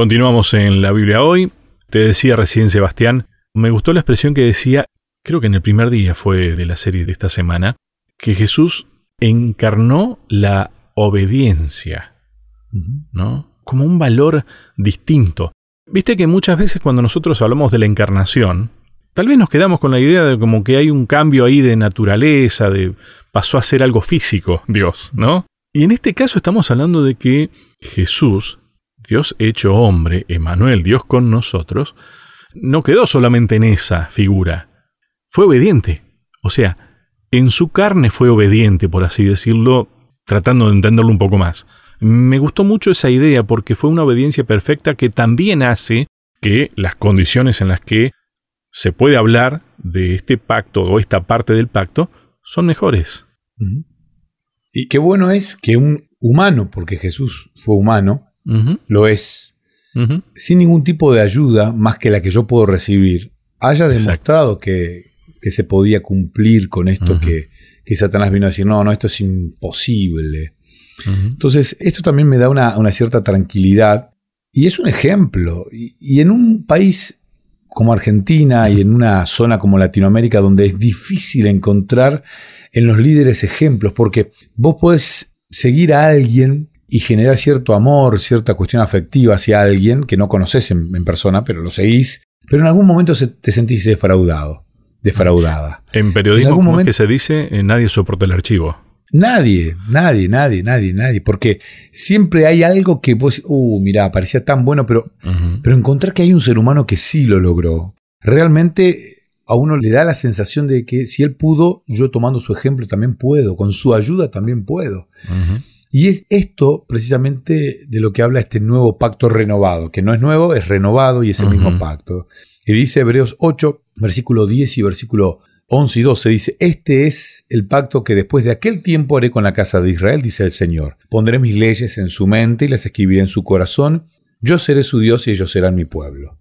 Continuamos en la Biblia hoy. Te decía recién Sebastián, me gustó la expresión que decía, creo que en el primer día fue de la serie de esta semana, que Jesús encarnó la obediencia, ¿no? Como un valor distinto. Viste que muchas veces cuando nosotros hablamos de la encarnación, tal vez nos quedamos con la idea de como que hay un cambio ahí de naturaleza, de pasó a ser algo físico, Dios, ¿no? Y en este caso estamos hablando de que Jesús, Dios hecho hombre, Emanuel, Dios con nosotros, no quedó solamente en esa figura, fue obediente. O sea, en su carne fue obediente, por así decirlo, tratando de entenderlo un poco más. Me gustó mucho esa idea porque fue una obediencia perfecta que también hace que las condiciones en las que se puede hablar de este pacto o esta parte del pacto son mejores. Y qué bueno es que un humano, porque Jesús fue humano, lo es, sin ningún tipo de ayuda más que la que yo puedo recibir, haya demostrado que, se podía cumplir con esto que, Satanás vino a decir, no, no, esto es imposible. Entonces, esto también me da una, cierta tranquilidad y es un ejemplo. y en un país como Argentina y en una zona como Latinoamérica donde es difícil encontrar en los líderes ejemplos, porque vos podés seguir a alguien y generar cierto amor, cierta cuestión afectiva hacia alguien que no conoces en, persona, pero lo seguís, pero en algún momento te sentís defraudado, defraudada. En periodismo, en momento, que se dice, eh, nadie soporta el archivo. Nadie, nadie, nadie, nadie, nadie. Porque siempre hay algo que vos, uh, mira, parecía tan bueno, pero, pero encontrar que hay un ser humano que sí lo logró. Realmente a uno le da la sensación de que si él pudo, yo tomando su ejemplo también puedo, con su ayuda también puedo. Y es esto precisamente de lo que habla este nuevo pacto renovado, que no es nuevo, es renovado y es el mismo pacto. Y dice Hebreos 8, versículo 10 y versículo 11 y 12 dice, Este es el pacto que después de aquel tiempo haré con la casa de Israel, dice el Señor. Pondré mis leyes en su mente y las escribiré en su corazón. Yo seré su Dios y ellos serán mi pueblo.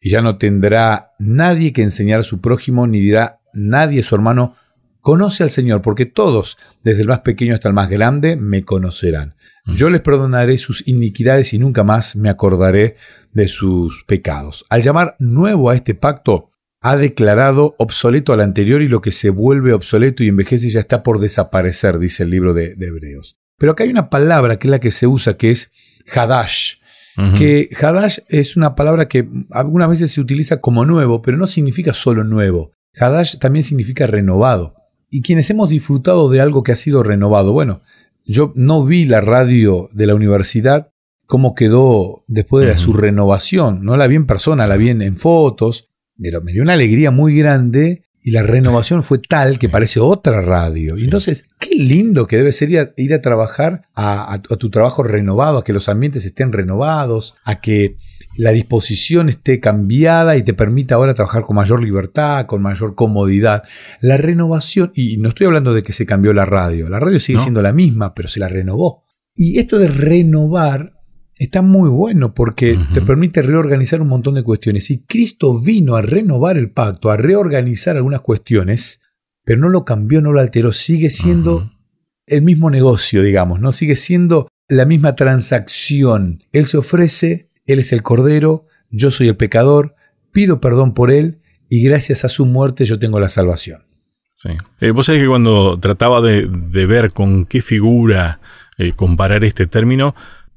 Y ya no tendrá nadie que enseñar a su prójimo, ni dirá nadie a su hermano, conoce al Señor, porque todos, desde el más pequeño hasta el más grande, me conocerán. Mm. Yo les perdonaré sus iniquidades y nunca más me acordaré de sus pecados. Al llamar nuevo a este pacto, ha declarado obsoleto al anterior y lo que se vuelve obsoleto y envejece ya está por desaparecer, dice el libro de, Hebreos. Pero acá hay una palabra que es la que se usa, que es Hadash. Que Hadash es una palabra que algunas veces se utiliza como nuevo, pero no significa solo nuevo. Hadash también significa renovado. Y quienes hemos disfrutado de algo que ha sido renovado, bueno, yo no vi la radio de la universidad cómo quedó después de su renovación. No la vi en persona, la vi en fotos, pero me dio una alegría muy grande y la renovación fue tal que parece otra radio. Y entonces, qué lindo que debe ser ir a, trabajar a, tu trabajo renovado, a que los ambientes estén renovados, a que la disposición esté cambiada y te permita ahora trabajar con mayor libertad, con mayor comodidad. La renovación, y no estoy hablando de que se cambió la radio, la radio sigue siendo la misma, pero se la renovó. Y esto de renovar está muy bueno porque te permite reorganizar un montón de cuestiones. Y Cristo vino a renovar el pacto, a reorganizar algunas cuestiones, pero no lo cambió, no lo alteró, sigue siendo el mismo negocio, digamos, ¿no? Sigue siendo la misma transacción. Él se ofrece, Él es el Cordero, yo soy el pecador, pido perdón por Él y gracias a su muerte yo tengo la salvación. Sí. Eh, vos sabés que cuando trataba de, ver con qué figura eh, comparar este término,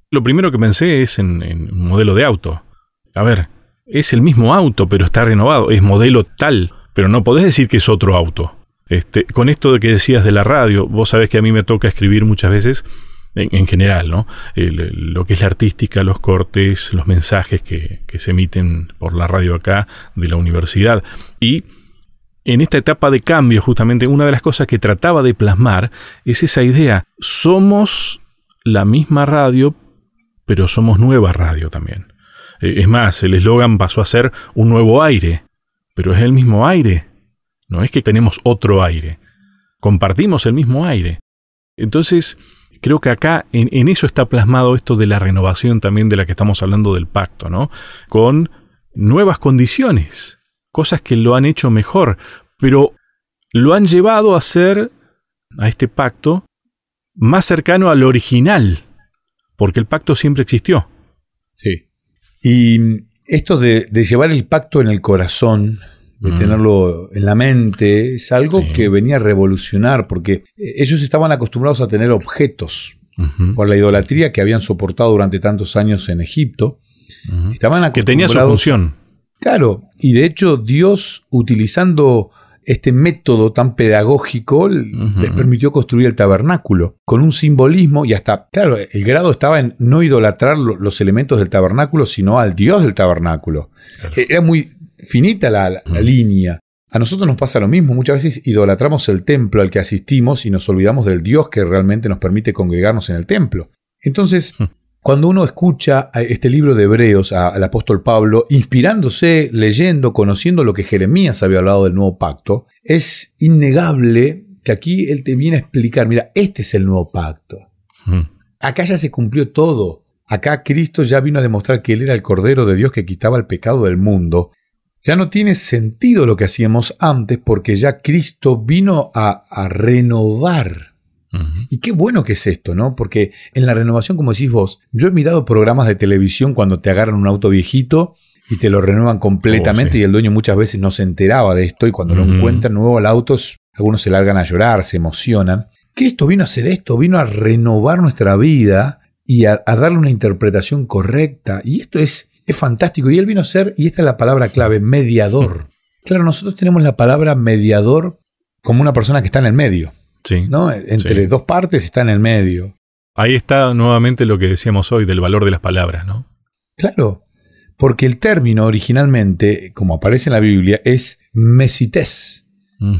lo primero que pensé es en, un modelo de auto. A ver, es el mismo auto, pero está renovado, es modelo tal, pero no podés decir que es otro auto. Este, con esto de que decías de la radio, vos sabés que a mí me toca escribir muchas veces, en, general, ¿no? lo que es la artística, los cortes, los mensajes que, que se emiten por la radio acá de la universidad. Y en esta etapa de cambio, justamente, una de las cosas que trataba de plasmar es esa idea. Somos la misma radio, pero somos nueva radio también. Eh, es más, el eslogan pasó a ser un nuevo aire, pero es el mismo aire. No es que tenemos otro aire. Compartimos el mismo aire. Entonces, creo que acá en, eso está plasmado esto de la renovación también de la que estamos hablando del pacto, ¿no? Con nuevas condiciones, cosas que lo han hecho mejor, pero lo han llevado a ser, a este pacto, más cercano al original, porque el pacto siempre existió. Sí. Y esto de, llevar el pacto en el corazón, de mm. tenerlo en la mente, es algo que venía a revolucionar, porque ellos estaban acostumbrados a tener objetos por la idolatría que habían soportado durante tantos años en Egipto. Estaban que tenía su función. Claro, y de hecho Dios, utilizando este método tan pedagógico les permitió construir el tabernáculo con un simbolismo y hasta, claro, el grado estaba en no idolatrar los elementos del tabernáculo, sino al Dios del tabernáculo. Era muy finita la, línea. A nosotros nos pasa lo mismo, muchas veces idolatramos el templo al que asistimos y nos olvidamos del Dios que realmente nos permite congregarnos en el templo. Entonces, cuando uno escucha este libro de Hebreos al apóstol Pablo, inspirándose, leyendo, conociendo lo que Jeremías había hablado del nuevo pacto, es innegable que aquí él te viene a explicar, mira, este es el nuevo pacto. Acá ya se cumplió todo. Acá Cristo ya vino a demostrar que Él era el Cordero de Dios que quitaba el pecado del mundo. Ya no tiene sentido lo que hacíamos antes porque ya Cristo vino a, a renovar y qué bueno que es esto, ¿no? Porque en la renovación, como decís vos, yo he mirado programas de televisión cuando te agarran un auto viejito y te lo renuevan completamente oh, y el dueño muchas veces no se enteraba de esto y cuando lo encuentran nuevo al auto, algunos se largan a llorar, se emocionan. Cristo vino a hacer esto, vino a renovar nuestra vida y a, darle una interpretación correcta. Y esto es, es fantástico. Y él vino a ser, y esta es la palabra clave, mediador. Claro, nosotros tenemos la palabra mediador como una persona que está en el medio. ¿no? Entre dos partes está en el medio. Ahí está nuevamente lo que decíamos hoy del valor de las palabras, ¿no? Claro, porque el término originalmente, como aparece en la Biblia, es mesites.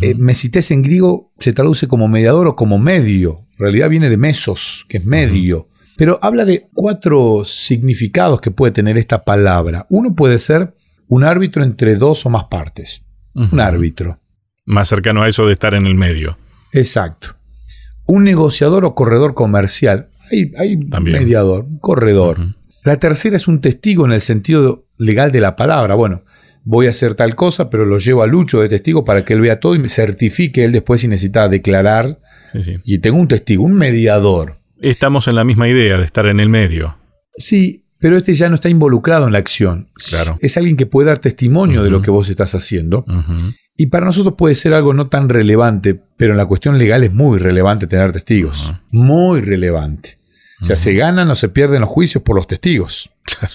Eh, mesites en griego se traduce como mediador o como medio. En realidad viene de mesos, que es medio. Pero habla de cuatro significados que puede tener esta palabra. Uno puede ser un árbitro entre dos o más partes. Un árbitro. Más cercano a eso de estar en el medio. Exacto. Un negociador o corredor comercial. Hay, hay mediador, corredor. La tercera es un testigo en el sentido legal de la palabra. Bueno, voy a hacer tal cosa, pero lo llevo a Lucho de testigo para que él vea todo y me certifique él después si necesita declarar. Y tengo un testigo, un mediador. Estamos en la misma idea de estar en el medio. Sí, pero este ya no está involucrado en la acción. Claro. Es alguien que puede dar testimonio de lo que vos estás haciendo. Y para nosotros puede ser algo no tan relevante, pero en la cuestión legal es muy relevante tener testigos. Muy relevante. O sea, se ganan o se pierden los juicios por los testigos.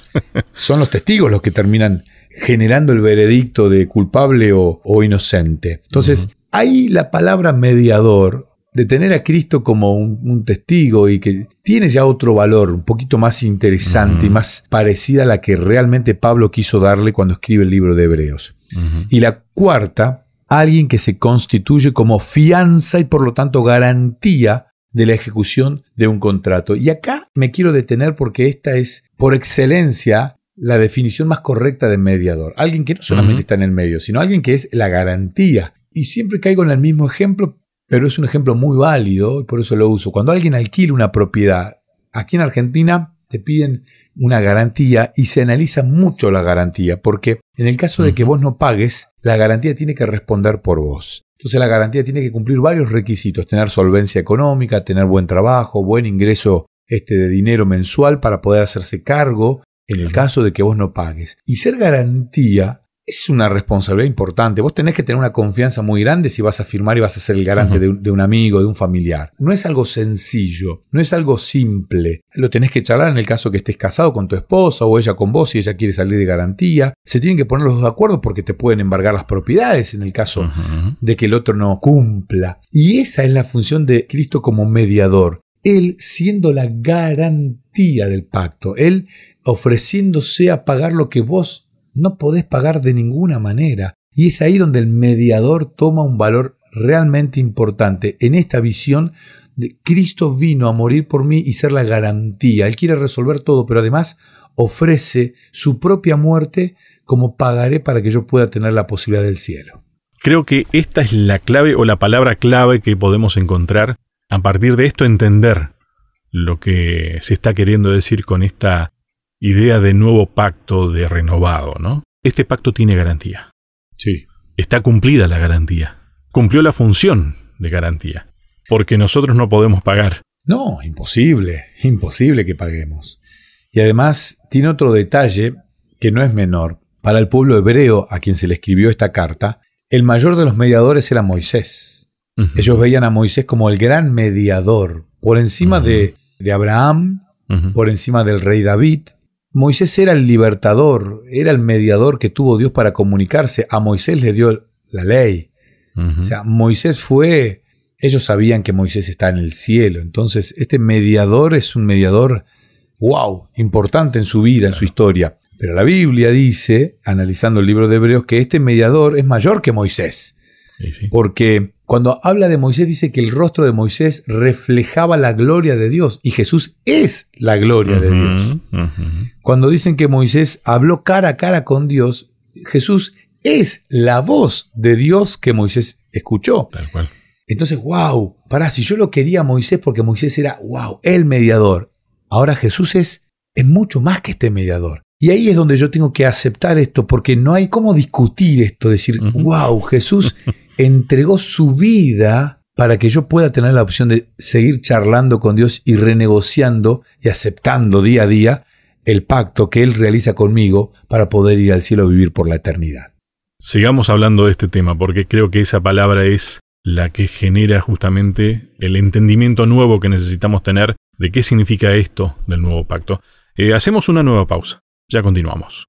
Son los testigos los que terminan generando el veredicto de culpable o, inocente. Entonces, ahí la palabra mediador, de tener a Cristo como un, testigo y que tiene ya otro valor, un poquito más interesante y más parecida a la que realmente Pablo quiso darle cuando escribe el libro de Hebreos. Y la cuarta, alguien que se constituye como fianza y por lo tanto garantía de la ejecución de un contrato. Y acá me quiero detener porque esta es por excelencia la definición más correcta de mediador. Alguien que no solamente está en el medio, sino alguien que es la garantía. Y siempre caigo en el mismo ejemplo, pero es un ejemplo muy válido y por eso lo uso. Cuando alguien alquila una propiedad, aquí en Argentina te piden una garantía y se analiza mucho la garantía, porque en el caso de que vos no pagues, la garantía tiene que responder por vos. Entonces la garantía tiene que cumplir varios requisitos, tener solvencia económica, tener buen trabajo, buen ingreso este de dinero mensual para poder hacerse cargo en el caso de que vos no pagues. Y ser garantía es una responsabilidad importante. Vos tenés que tener una confianza muy grande si vas a firmar y vas a ser el garante de, un, amigo, de un familiar. No es algo sencillo, no es algo simple. Lo tenés que charlar en el caso que estés casado con tu esposa o ella con vos si ella quiere salir de garantía. Se tienen que poner los dos de acuerdo porque te pueden embargar las propiedades en el caso de que el otro no cumpla. Y esa es la función de Cristo como mediador. Él siendo la garantía del pacto, Él ofreciéndose a pagar lo que vos no podés pagar de ninguna manera. Y es ahí donde el mediador toma un valor realmente importante. En esta visión de Cristo vino a morir por mí y ser la garantía. Él quiere resolver todo, pero además ofrece su propia muerte como pagaré para que yo pueda tener la posibilidad del cielo. Creo que esta es la clave o la palabra clave que podemos encontrar a partir de esto entender lo que se está queriendo decir con esta idea de nuevo pacto de renovado, ¿no? Este pacto tiene garantía. Sí. Está cumplida la garantía. Cumplió la función de garantía. Porque nosotros no podemos pagar. No, imposible, imposible que paguemos. Y además tiene otro detalle que no es menor, para el pueblo hebreo a quien se le escribió esta carta, el mayor de los mediadores era Moisés. Ellos veían a Moisés como el gran mediador, por encima de, de, Abraham, por encima del rey David. Moisés era el libertador, era el mediador que tuvo Dios para comunicarse. A Moisés le dio la ley. O sea, Moisés fue, ellos sabían que Moisés está en el cielo, entonces este mediador es un mediador, wow, importante en su vida, en su historia. Pero la Biblia dice, analizando el libro de Hebreos, que este mediador es mayor que Moisés. Porque cuando habla de Moisés dice que el rostro de Moisés reflejaba la gloria de Dios y Jesús es la gloria de Dios. Cuando dicen que Moisés habló cara a cara con Dios, Jesús es la voz de Dios que Moisés escuchó. Tal cual. Entonces, wow, pará, si yo lo quería a Moisés porque Moisés era, wow, el mediador. Ahora Jesús es, es mucho más que este mediador. Y ahí es donde yo tengo que aceptar esto, porque no hay cómo discutir esto, decir, wow, Jesús entregó su vida para que yo pueda tener la opción de seguir charlando con Dios y renegociando y aceptando día a día el pacto que Él realiza conmigo para poder ir al cielo a vivir por la eternidad. Sigamos hablando de este tema, porque creo que esa palabra es la que genera justamente el entendimiento nuevo que necesitamos tener de qué significa esto del nuevo pacto. Eh, hacemos una nueva pausa. Ya continuamos.